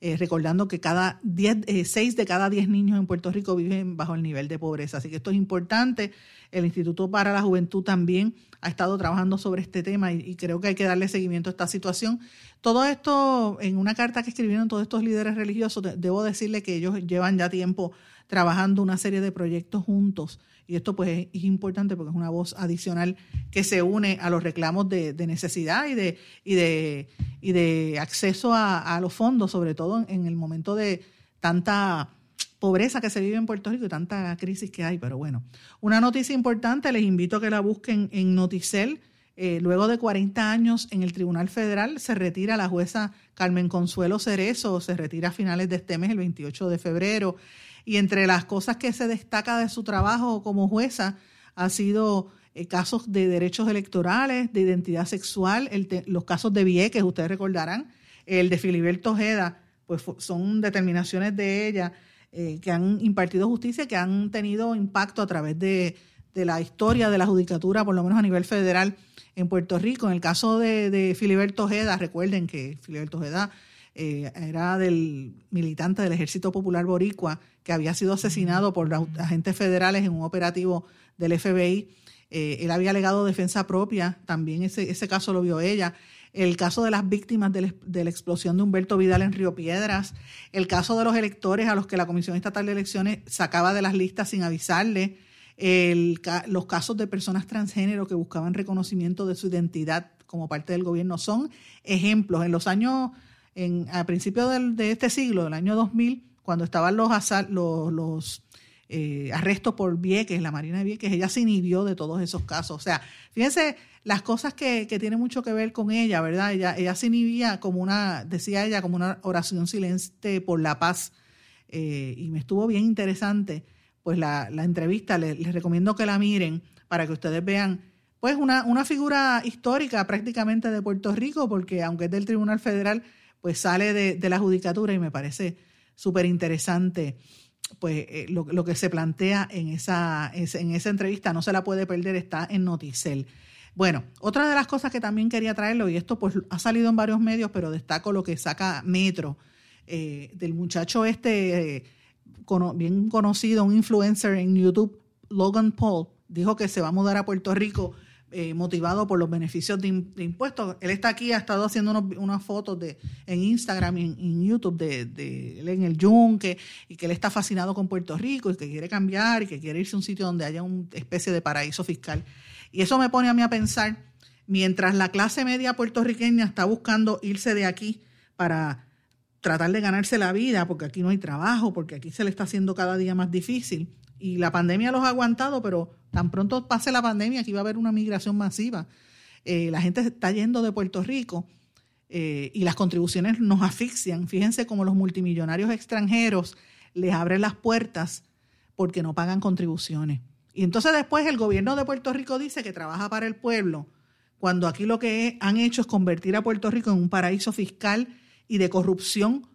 Eh, recordando que cada diez, eh, seis de cada diez niños en Puerto Rico viven bajo el nivel de pobreza. Así que esto es importante. El Instituto para la Juventud también ha estado trabajando sobre este tema y, y, creo que hay que darle seguimiento a esta situación. Todo esto, en una carta que escribieron todos estos líderes religiosos, debo decirle que ellos llevan ya tiempo trabajando una serie de proyectos juntos. Y esto pues es, importante porque es una voz adicional que se une a los reclamos de, necesidad y de, y de, y de acceso a, los fondos, sobre todo en, el momento de tanta pobreza que se vive en Puerto Rico y tanta crisis que hay. Pero bueno, una noticia importante, les invito a que la busquen en Noticel. Eh, luego de 40 años en el Tribunal Federal, se retira la jueza Carmen Consuelo Cerezo, se retira a finales de este mes, el 28 de febrero. Y entre las cosas que se destaca de su trabajo como jueza ha sido eh, casos de derechos electorales, de identidad sexual, los casos de Vieques, ustedes recordarán, el de Filiberto Ojeda, pues son determinaciones de ella eh, que han impartido justicia, que han tenido impacto a través de, la historia de la judicatura, por lo menos a nivel federal en Puerto Rico. En el caso de, de Filiberto Ojeda, recuerden que Filiberto Ojeda eh, era del militante del Ejército Popular Boricua, que había sido asesinado por agentes federales en un operativo del FBI. Eh, él había alegado defensa propia, también ese, ese caso lo vio ella. El caso de las víctimas de la, explosión de Humberto Vidal en Río Piedras, el caso de los electores a los que la Comisión Estatal de Elecciones sacaba de las listas sin avisarle, los casos de personas transgénero que buscaban reconocimiento de su identidad como parte del gobierno son ejemplos. En los años en, a principios de este siglo, del año 2000, cuando estaban los, los, los eh, arrestos por Vieques, la Marina de Vieques, ella se inhibió de todos esos casos. O sea, fíjense las cosas que, que tienen mucho que ver con ella, ¿verdad? Ella, ella se inhibía como una, decía ella, como una oración silente por la paz. Eh, y me estuvo bien interesante, pues la, la entrevista, les, recomiendo que la miren para que ustedes vean, pues una, una figura histórica prácticamente de Puerto Rico, porque aunque es del Tribunal Federal, pues sale de, la judicatura y me parece súper interesante pues eh, lo, que se plantea en esa, en esa entrevista, no se la puede perder, está en Noticel. Bueno, otra de las cosas que también quería traerlo, y esto pues ha salido en varios medios, pero destaco lo que saca Metro, eh, del muchacho este, eh, bien conocido, un influencer en YouTube, Logan Paul, dijo que se va a mudar a Puerto Rico eh, motivado por los beneficios de, impuestos. Él está aquí, ha estado haciendo unas fotos de, en Instagram y en, YouTube de, él en el yunque y que él está fascinado con Puerto Rico y que quiere cambiar y que quiere irse a un sitio donde haya una especie de paraíso fiscal. Y eso me pone a mí a pensar, mientras la clase media puertorriqueña está buscando irse de aquí para tratar de ganarse la vida, porque aquí no hay trabajo, porque aquí se le está haciendo cada día más difícil, y la pandemia los ha aguantado, pero tan pronto pase la pandemia, aquí va a haber una migración masiva. Eh, la gente está yendo de Puerto Rico eh, y las contribuciones nos asfixian. Fíjense cómo los multimillonarios extranjeros les abren las puertas porque no pagan contribuciones. Y entonces después el gobierno de Puerto Rico dice que trabaja para el pueblo, cuando aquí lo que han hecho es convertir a Puerto Rico en un paraíso fiscal y de corrupción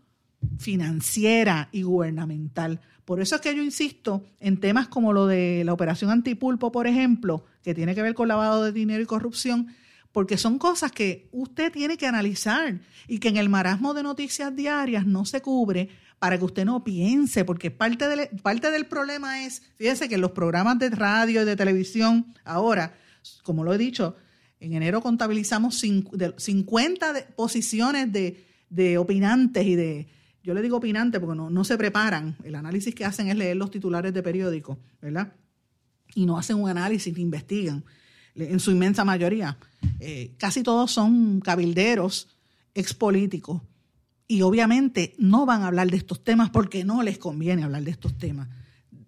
financiera y gubernamental. Por eso es que yo insisto en temas como lo de la operación antipulpo, por ejemplo, que tiene que ver con lavado de dinero y corrupción, porque son cosas que usted tiene que analizar y que en el marasmo de noticias diarias no se cubre para que usted no piense, porque parte del, parte del problema es, fíjense que los programas de radio y de televisión, ahora, como lo he dicho, en enero contabilizamos 50 posiciones de, de opinantes y de, yo le digo opinante porque no, no se preparan. El análisis que hacen es leer los titulares de periódicos, ¿verdad? Y no hacen un análisis, investigan, en su inmensa mayoría. Eh, casi todos son cabilderos, expolíticos. Y obviamente no van a hablar de estos temas porque no les conviene hablar de estos temas.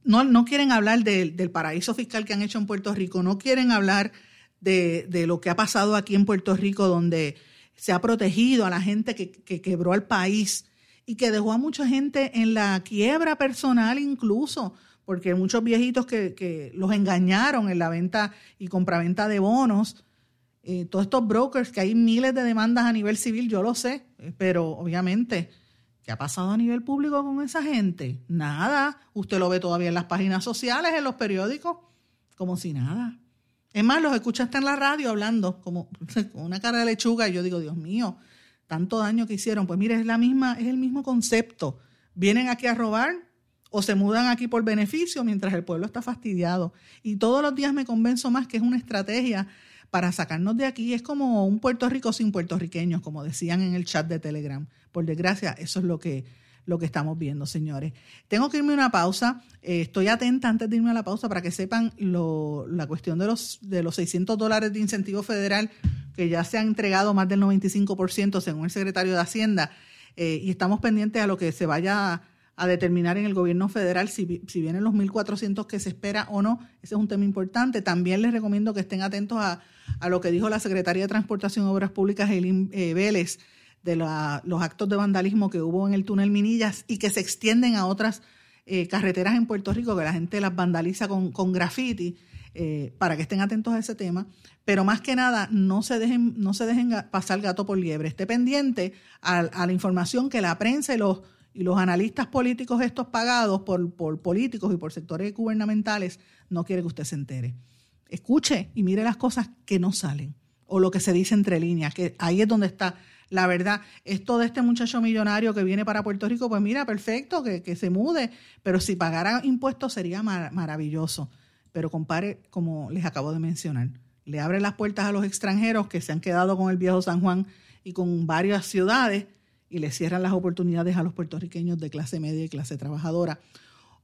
No, no quieren hablar del paraíso fiscal que han hecho en Puerto Rico, no quieren hablar de, de, lo que ha pasado aquí en Puerto Rico, donde se ha protegido a la gente que, que quebró al país y que dejó a mucha gente en la quiebra personal incluso, porque muchos viejitos que, los engañaron en la venta y compraventa de bonos, eh, todos estos brokers, que hay miles de demandas a nivel civil, yo lo sé, eh, pero obviamente, ¿qué ha pasado a nivel público con esa gente? Nada, usted lo ve todavía en las páginas sociales, en los periódicos, como si nada. Es más, los escuchaste en la radio hablando como una cara de lechuga y yo digo, Dios mío, tanto daño que hicieron. Pues mire, es, la misma, es el mismo concepto. Vienen aquí a robar o se mudan aquí por beneficio mientras el pueblo está fastidiado. Y todos los días me convenzo más que es una estrategia para sacarnos de aquí. Es como un Puerto Rico sin puertorriqueños, como decían en el chat de Telegram. Por desgracia, eso es lo que, lo que estamos viendo, señores. Tengo que irme a una pausa. Eh, estoy atenta antes de irme a la pausa para que sepan lo, la cuestión de los, de los 600 dólares de incentivo federal que ya se han entregado más del 95% según el secretario de Hacienda, eh, y estamos pendientes a lo que se vaya a, determinar en el gobierno federal, si, si vienen los 1.400 que se espera o no, ese es un tema importante. También les recomiendo que estén atentos a, lo que dijo la Secretaría de Transportación y Obras Públicas, Eileen eh, Vélez, de los actos de vandalismo que hubo en el túnel Minillas y que se extienden a otras eh, carreteras en Puerto Rico, que la gente las vandaliza con, con graffiti. Eh, para que estén atentos a ese tema. Pero más que nada, no se dejen, no se dejen pasar gato por liebre. Esté pendiente a, la información que la prensa y los, y los analistas políticos estos pagados por, por políticos y por sectores gubernamentales no quiere que usted se entere. Escuche y mire las cosas que no salen o lo que se dice entre líneas, que ahí es donde está la verdad. Esto de este muchacho millonario que viene para Puerto Rico, pues mira, perfecto, que, que se mude, pero si pagara impuestos sería maravilloso pero compare, como les acabo de mencionar, le abre las puertas a los extranjeros que se han quedado con el viejo San Juan y con varias ciudades y le cierran las oportunidades a los puertorriqueños de clase media y clase trabajadora,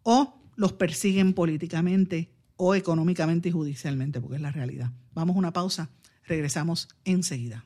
o los persiguen políticamente o económicamente y judicialmente, porque es la realidad. Vamos a una pausa, regresamos enseguida.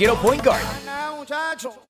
Yo quiero Point Guard.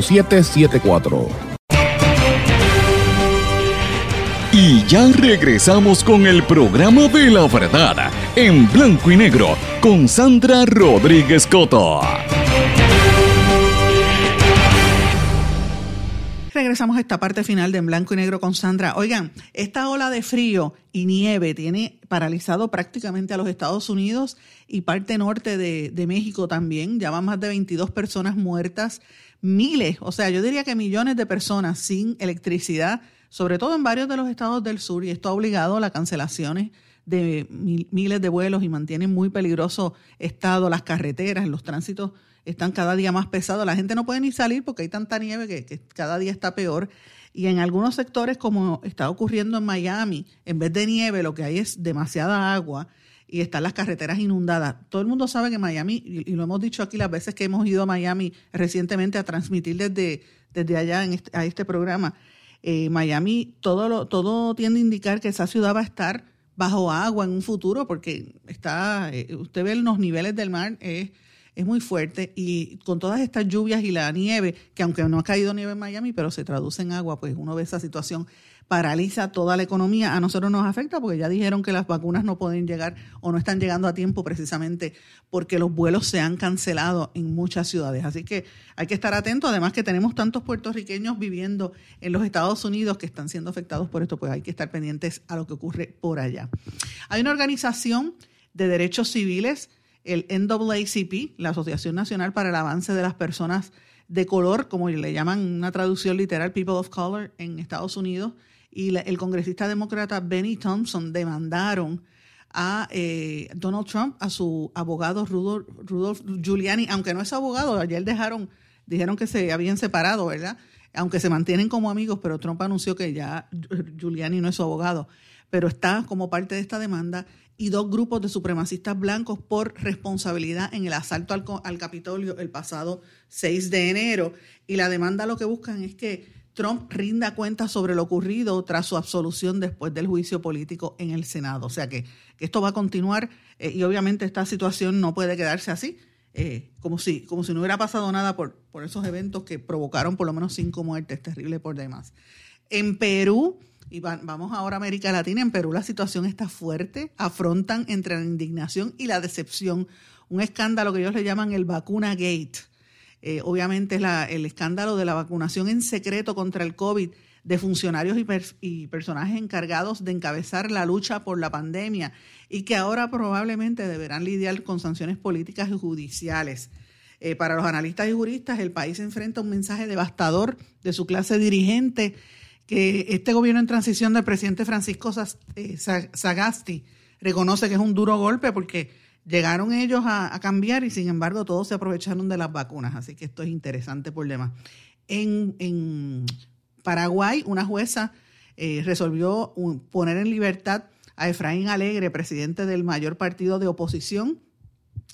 5774. Y ya regresamos con el programa de la verdad en blanco y negro con Sandra Rodríguez Coto. Regresamos a esta parte final de En Blanco y Negro con Sandra. Oigan, esta ola de frío y nieve tiene paralizado prácticamente a los Estados Unidos y parte norte de, de México también. Ya van más de 22 personas muertas miles, o sea, yo diría que millones de personas sin electricidad, sobre todo en varios de los estados del sur, y esto ha obligado a las cancelaciones de miles de vuelos y mantiene muy peligroso estado las carreteras, los tránsitos están cada día más pesados, la gente no puede ni salir porque hay tanta nieve que, que cada día está peor. Y en algunos sectores, como está ocurriendo en Miami, en vez de nieve, lo que hay es demasiada agua y están las carreteras inundadas. Todo el mundo sabe que Miami, y, lo hemos dicho aquí las veces que hemos ido a Miami recientemente a transmitir desde, desde allá en este, a este programa, eh, Miami todo, lo, todo tiende a indicar que esa ciudad va a estar bajo agua en un futuro porque está, eh, usted ve los niveles del mar, es, es muy fuerte y con todas estas lluvias y la nieve, que aunque no ha caído nieve en Miami, pero se traduce en agua, pues uno ve esa situación paraliza toda la economía. A nosotros nos afecta porque ya dijeron que las vacunas no pueden llegar o no están llegando a tiempo precisamente porque los vuelos se han cancelado en muchas ciudades. Así que hay que estar atentos. Además que tenemos tantos puertorriqueños viviendo en los Estados Unidos que están siendo afectados por esto, pues hay que estar pendientes a lo que ocurre por allá. Hay una organización de derechos civiles, el NAACP, la Asociación Nacional para el Avance de las Personas de Color, como le llaman una traducción literal, People of Color en Estados Unidos, y el congresista demócrata Benny Thompson demandaron a eh, Donald Trump, a su abogado Rudolph, Giuliani, aunque no es abogado, ayer dejaron, dijeron que se habían separado, ¿verdad? Aunque se mantienen como amigos, pero Trump anunció que ya Giuliani no es su abogado, pero está como parte de esta demanda y dos grupos de supremacistas blancos por responsabilidad en el asalto al, al Capitolio el pasado 6 de enero. Y la demanda lo que buscan es que Trump rinda cuenta sobre lo ocurrido tras su absolución después del juicio político en el Senado. O sea que, esto va a continuar eh, y obviamente esta situación no puede quedarse así, eh, como, si, como si no hubiera pasado nada por, por esos eventos que provocaron por lo menos cinco muertes, terrible por demás. En Perú, y vamos ahora a América Latina, en Perú la situación está fuerte, afrontan entre la indignación y la decepción un escándalo que ellos le llaman el vacuna gate eh, obviamente es el escándalo de la vacunación en secreto contra el COVID de funcionarios y, personajes encargados de encabezar la lucha por la pandemia y que ahora probablemente deberán lidiar con sanciones políticas y judiciales. Eh, para los analistas y juristas, el país enfrenta un mensaje devastador de su clase dirigente que este gobierno en transición del presidente Francisco eh, Sagasti reconoce que es un duro golpe porque Llegaron ellos a, cambiar y sin embargo todos se aprovecharon de las vacunas, así que esto es interesante por demás. En, Paraguay, una jueza eh, resolvió poner en libertad a Efraín Alegre, presidente del mayor partido de oposición,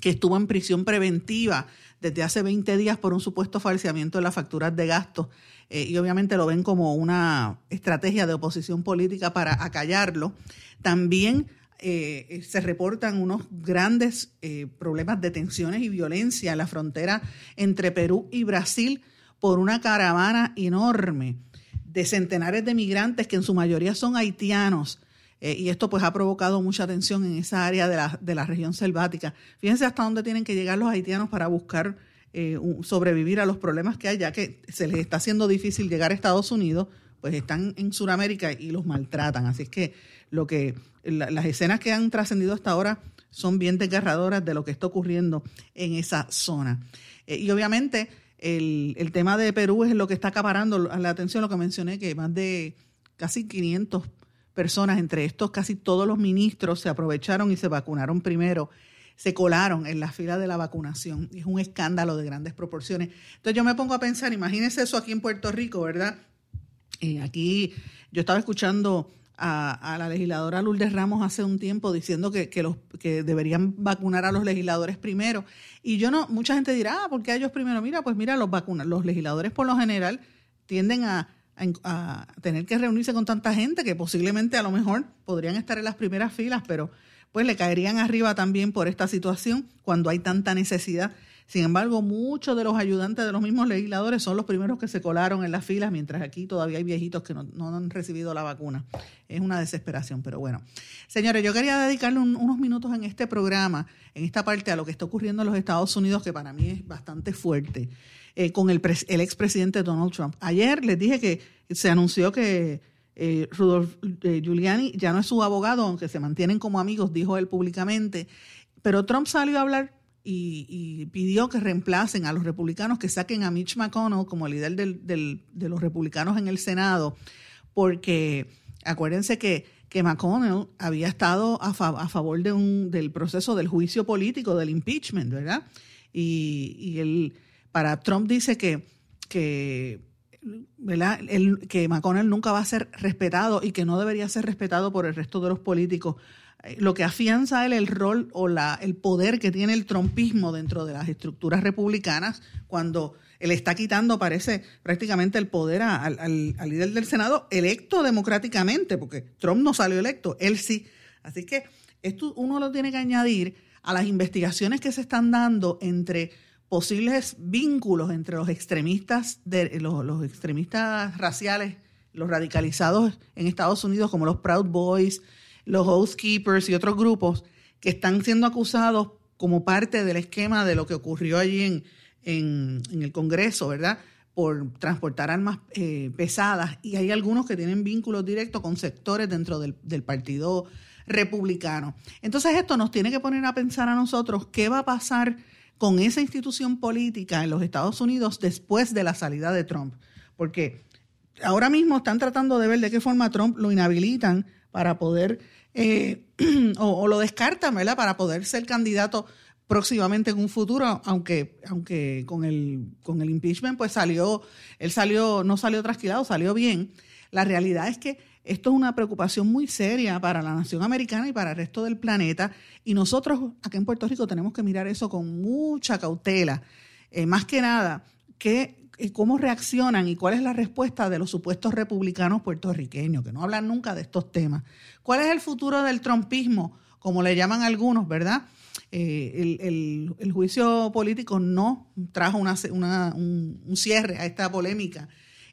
que estuvo en prisión preventiva desde hace 20 días por un supuesto falseamiento de las facturas de gastos. Eh, y obviamente lo ven como una estrategia de oposición política para acallarlo. También eh, se reportan unos grandes eh, problemas de tensiones y violencia en la frontera entre Perú y Brasil por una caravana enorme de centenares de migrantes que en su mayoría son haitianos. Eh, y esto pues ha provocado mucha tensión en esa área de la, de la región selvática. Fíjense hasta dónde tienen que llegar los haitianos para buscar eh, sobrevivir a los problemas que hay, ya que se les está haciendo difícil llegar a Estados Unidos, pues están en Sudamérica y los maltratan. Así es que lo que las escenas que han trascendido hasta ahora son bien desgarradoras de lo que está ocurriendo en esa zona. Eh, y obviamente el, el, tema de Perú es lo que está acaparando la atención, lo que mencioné, que más de casi 500 personas, entre estos casi todos los ministros, se aprovecharon y se vacunaron primero, se colaron en la fila de la vacunación. Es un escándalo de grandes proporciones. Entonces yo me pongo a pensar, imagínense eso aquí en Puerto Rico, ¿verdad? Eh, aquí yo estaba escuchando a, la legisladora Lourdes Ramos hace un tiempo diciendo que, los, que deberían vacunar a los legisladores primero. Y yo no, mucha gente dirá, ah, ¿por qué a ellos primero? Mira, pues mira, los vacunas, los legisladores por lo general tienden a, a, tener que reunirse con tanta gente que posiblemente a lo mejor podrían estar en las primeras filas, pero pues le caerían arriba también por esta situación cuando hay tanta necesidad sin embargo, muchos de los ayudantes de los mismos legisladores son los primeros que se colaron en las filas, mientras aquí todavía hay viejitos que no, han recibido la vacuna. Es una desesperación, pero bueno. Señores, yo quería dedicarle unos minutos en este programa, en esta parte, a lo que está ocurriendo en los Estados Unidos, que para mí es bastante fuerte, eh, con el, el expresidente Donald Trump. Ayer les dije que se anunció que eh, Rudolf eh, Giuliani ya no es su abogado, aunque se mantienen como amigos, dijo él públicamente. Pero Trump salió a hablar y, pidió que reemplacen a los republicanos, que saquen a Mitch McConnell como líder de los republicanos en el Senado, porque acuérdense que, que McConnell había estado a, favor de un, del proceso del juicio político, del impeachment, ¿verdad? Y, y él, para Trump dice que, que ¿verdad? que McConnell nunca va a ser respetado y que no debería ser respetado por el resto de los políticos lo que afianza él el rol o la, el poder que tiene el trompismo dentro de las estructuras republicanas cuando él está quitando, parece, prácticamente el poder al, al, líder del Senado electo democráticamente, porque Trump no salió electo, él sí. Así que esto uno lo tiene que añadir a las investigaciones que se están dando entre posibles vínculos entre los extremistas de los, los extremistas raciales, los radicalizados en Estados Unidos como los Proud Boys, los housekeepers y otros grupos que están siendo acusados como parte del esquema de lo que ocurrió allí en, en, el Congreso, ¿verdad? Por transportar armas eh, pesadas. Y hay algunos que tienen vínculos directos con sectores dentro del, del Partido Republicano. Entonces esto nos tiene que poner a pensar a nosotros qué va a pasar con esa institución política en los Estados Unidos después de la salida de Trump. Porque ahora mismo están tratando de ver de qué forma Trump lo inhabilitan para poder eh, o, lo descartan, ¿verdad? Para poder ser candidato próximamente en un futuro, aunque, aunque con el, con el impeachment pues salió, él salió, no salió trasquilado, salió bien. La realidad es que esto es una preocupación muy seria para la nación americana y para el resto del planeta. Y nosotros aquí en Puerto Rico tenemos que mirar eso con mucha cautela. Eh, más que nada, que cómo reaccionan y cuál es la respuesta de los supuestos republicanos puertorriqueños, que no hablan nunca de estos temas. ¿Cuál es el futuro del trompismo, como le llaman algunos, verdad? Eh, el, juicio político no trajo un, cierre a esta polémica.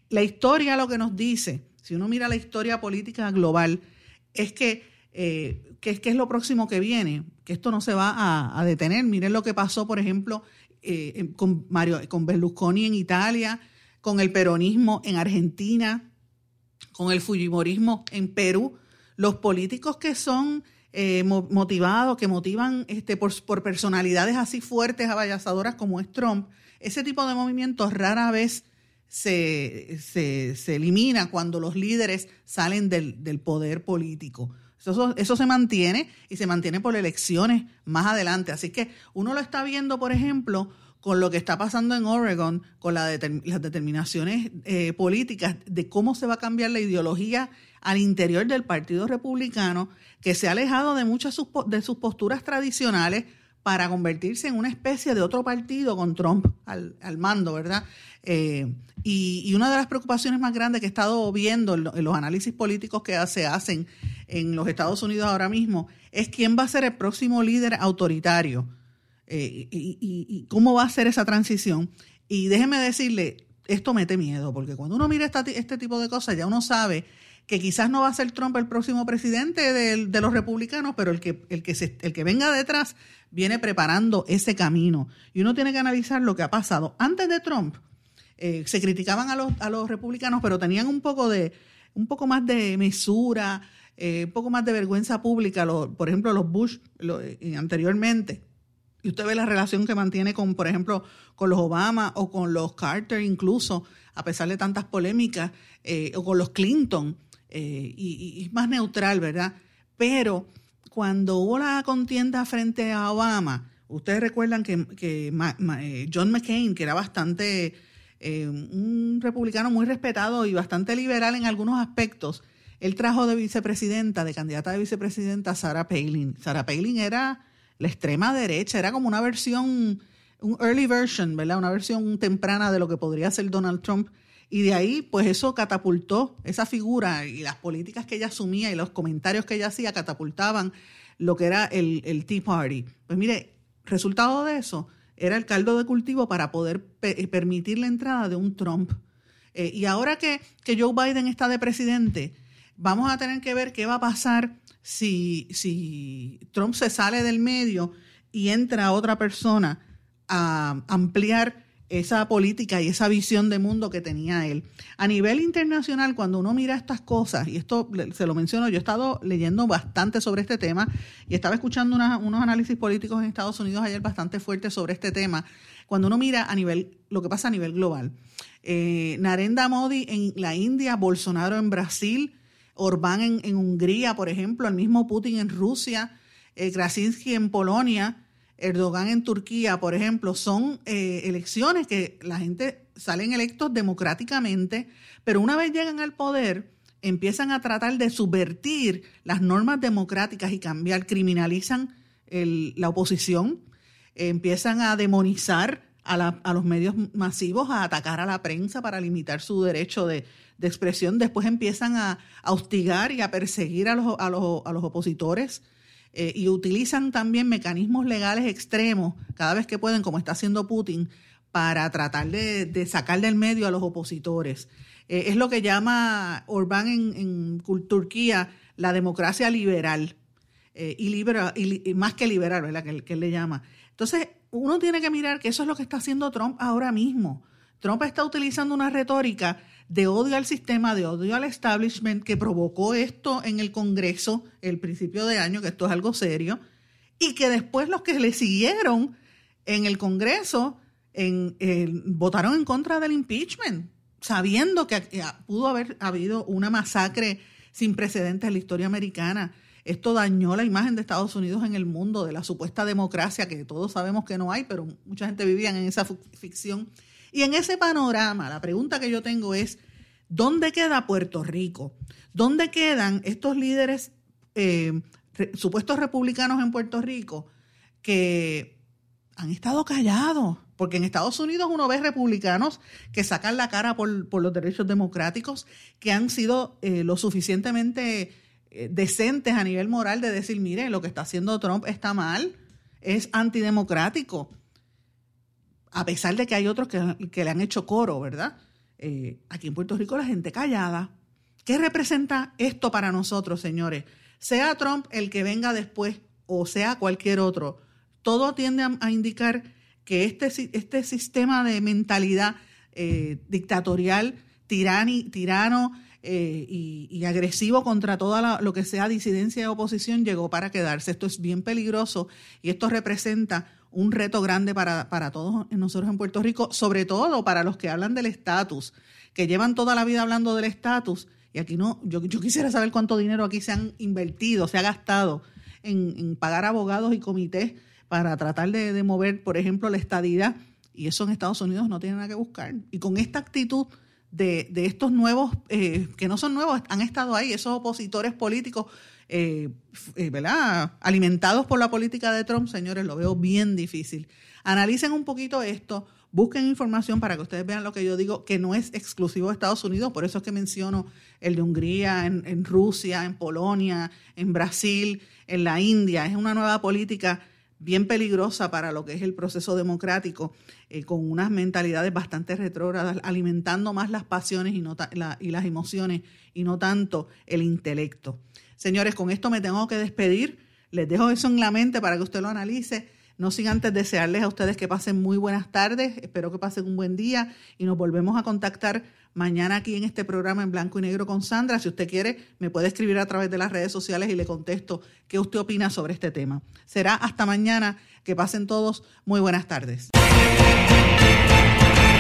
La historia lo que nos dice, si uno mira la historia política global, es que, eh, que, es lo próximo que viene, que esto no se va a, a detener. Miren lo que pasó, por ejemplo, eh, con, Mario, con Berlusconi en Italia, con el peronismo en Argentina, con el fujimorismo en Perú, los políticos que son eh, motivados, que motivan este, por, personalidades así fuertes, avallazadoras como es Trump, ese tipo de movimientos rara vez se, se, elimina cuando los líderes salen del, del poder político. Eso, se mantiene y se mantiene por elecciones más adelante. Así que uno lo está viendo, por ejemplo, con lo que está pasando en Oregon, con las determinaciones eh, políticas de cómo se va a cambiar la ideología al interior del Partido Republicano, que se ha alejado de muchas de sus posturas tradicionales para convertirse en una especie de otro partido con Trump al, mando, ¿verdad? Eh, y, una de las preocupaciones más grandes que he estado viendo en, los análisis políticos que se hacen en los Estados Unidos ahora mismo es quién va a ser el próximo líder autoritario eh, y, cómo va a ser esa transición. Y déjeme decirle, esto mete miedo, porque cuando uno mira este tipo de cosas ya uno sabe que quizás no va a ser Trump el próximo presidente de, los republicanos, pero el que, el, que se, el que venga detrás viene preparando ese camino. Y uno tiene que analizar lo que ha pasado. Antes de Trump, eh, se criticaban a los, a los republicanos, pero tenían un poco de un poco más de mesura, eh, un poco más de vergüenza pública, por ejemplo, los Bush eh, anteriormente. Y usted ve la relación que mantiene con, por ejemplo, con los Obama o con los Carter incluso, a pesar de tantas polémicas, o con los Clinton, y, es más neutral, ¿verdad? Pero cuando hubo la contienda frente a Obama, ustedes recuerdan que, que John McCain, que era bastante eh, un republicano muy respetado y bastante liberal en algunos aspectos, él trajo de vicepresidenta, de candidata de vicepresidenta a Sarah Palin. Sarah Palin era la extrema derecha, era como una versión, un early version, ¿verdad? Una versión temprana de lo que podría ser Donald Trump. Y de ahí, pues eso catapultó esa figura y las políticas que ella asumía y los comentarios que ella hacía catapultaban lo que era el, el Tea Party. Pues mire, resultado de eso, era el caldo de cultivo para poder eh, permitir la entrada de un Trump. Eh, y ahora que, que, Joe Biden está de presidente, vamos a tener que ver qué va a pasar si, si Trump se sale del medio y entra otra persona a ampliar esa política y esa visión de mundo que tenía él. A nivel internacional, cuando uno mira estas cosas, y esto se lo menciono, yo he estado leyendo bastante sobre este tema y estaba escuchando unos análisis políticos en Estados Unidos ayer bastante fuertes sobre este tema, cuando uno mira a nivel, lo que pasa a nivel global. Eh, Narendra Modi en la India, Bolsonaro en Brasil, Orbán en, Hungría, por ejemplo, el mismo Putin en Rusia, eh, Krasinski en Polonia, Erdogan en Turquía, por ejemplo, son eh, elecciones que la gente salen electos democráticamente, pero una vez llegan al poder, empiezan a tratar de subvertir las normas democráticas y cambiar, criminalizan la oposición, empiezan a demonizar a, los medios masivos, a atacar a la prensa para limitar su derecho de, expresión, después empiezan a, hostigar y a perseguir a los, a los opositores eh, y utilizan también mecanismos legales extremos cada vez que pueden, como está haciendo Putin, para tratar de, sacar del medio a los opositores. Eh, es lo que llama Orbán en, Turquía la democracia liberal. Eh, y, libera, y, más que liberal, ¿verdad? Que, que él le llama. Entonces, uno tiene que mirar que eso es lo que está haciendo Trump ahora mismo. Trump está utilizando una retórica de odio al sistema, de odio al establishment, que provocó esto en el Congreso el principio de año, que esto es algo serio, y que después los que le siguieron en el Congreso votaron en contra del impeachment, sabiendo que pudo haber habido una masacre sin precedentes en la historia americana. Esto dañó la imagen de Estados Unidos en el mundo, de la supuesta democracia, que todos sabemos que no hay, pero mucha gente vivía en esa ficción y en ese panorama, la pregunta que yo tengo es, ¿dónde queda Puerto Rico? ¿Dónde quedan estos líderes eh, supuestos republicanos en Puerto Rico que han estado callados? Porque en Estados Unidos uno ve republicanos que sacan la cara por, los derechos democráticos, que han sido eh, lo suficientemente eh, decentes a nivel moral de decir, mire, lo que está haciendo Trump está mal, es antidemocrático a pesar de que hay otros que, le han hecho coro, ¿verdad? Eh, aquí en Puerto Rico la gente callada. ¿Qué representa esto para nosotros, señores? Sea Trump el que venga después o sea cualquier otro, todo tiende a, indicar que este, este sistema de mentalidad eh, dictatorial, tirano eh, y, agresivo contra todo lo que sea disidencia y oposición llegó para quedarse. Esto es bien peligroso y esto representa un reto grande para, para todos nosotros en Puerto Rico, sobre todo para los que hablan del estatus, que llevan toda la vida hablando del estatus. Y aquí no, yo, yo quisiera saber cuánto dinero aquí se han invertido, se ha gastado en, pagar abogados y comités para tratar de, mover, por ejemplo, la estadidad. Y eso en Estados Unidos no tiene nada que buscar. Y con esta actitud de, estos nuevos, eh, que no son nuevos, han estado ahí, esos opositores políticos eh, eh, ¿verdad? alimentados por la política de Trump, señores, lo veo bien difícil. Analicen un poquito esto, busquen información para que ustedes vean lo que yo digo, que no es exclusivo de Estados Unidos, por eso es que menciono el de Hungría, en, Rusia, en Polonia, en Brasil, en la India. Es una nueva política bien peligrosa para lo que es el proceso democrático, eh, con unas mentalidades bastante retrógradas, alimentando más las pasiones y, no y las emociones y no tanto el intelecto. Señores, con esto me tengo que despedir. Les dejo eso en la mente para que usted lo analice. No sin antes desearles a ustedes que pasen muy buenas tardes, espero que pasen un buen día y nos volvemos a contactar mañana aquí en este programa en blanco y negro con Sandra. Si usted quiere, me puede escribir a través de las redes sociales y le contesto qué usted opina sobre este tema. Será hasta mañana. Que pasen todos muy buenas tardes.